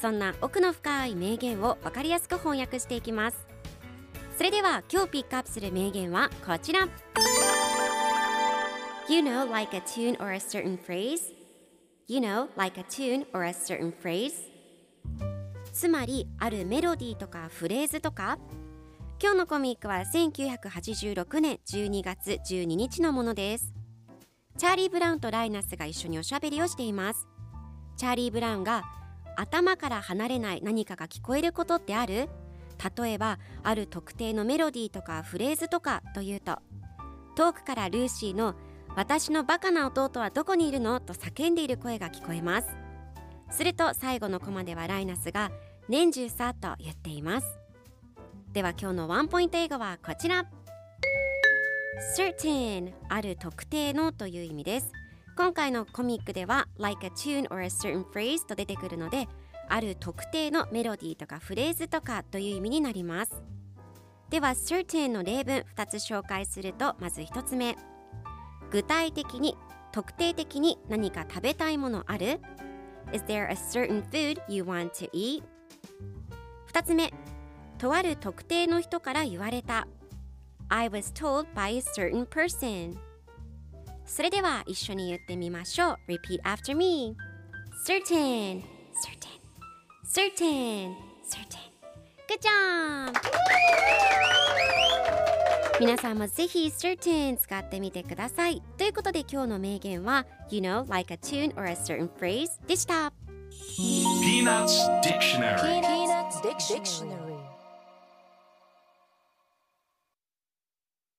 そんな奥の深い名言を分かりやすく翻訳していきます。それでは今日ピックアップする名言はこちら。You know like a tune or a certain phrase? You know like a tune or a certain phrase? つまりあるメロディーとかフレーズとか？今日のコミックは1986年12月12日のものです。チャーリー・ブラウンとライナスが一緒におしゃべりをしています。チャーリー・ブラウンが頭から離れない何かが聞こえることってある？例えばある特定のメロディーとかフレーズとかというと遠くからルーシーの私のバカな弟はどこにいるの？と叫んでいる声が聞こえます。すると最後のコマではライナスが年中さと言っています。では今日のワンポイント英語はこちら certain ある特定のという意味です。今回のコミックでは like a tune or a certain phrase と出てくるのである特定のメロディーとかフレーズとかという意味になります。では certain の例文2つ紹介するとまず1つ目。具体的に特定的に何か食べたいものある？Is there a certain food you want to eat? 2つ目。とある特定の人から言われた。I was told by a certain person. それでは一緒に言ってみましょう Repeat after me Certain Certain Certain Certain Good job! 皆さんもぜひ certain 使ってみてくださいということで今日の名言は You know like a tune or a certain phrase でした Peanuts Dictionary.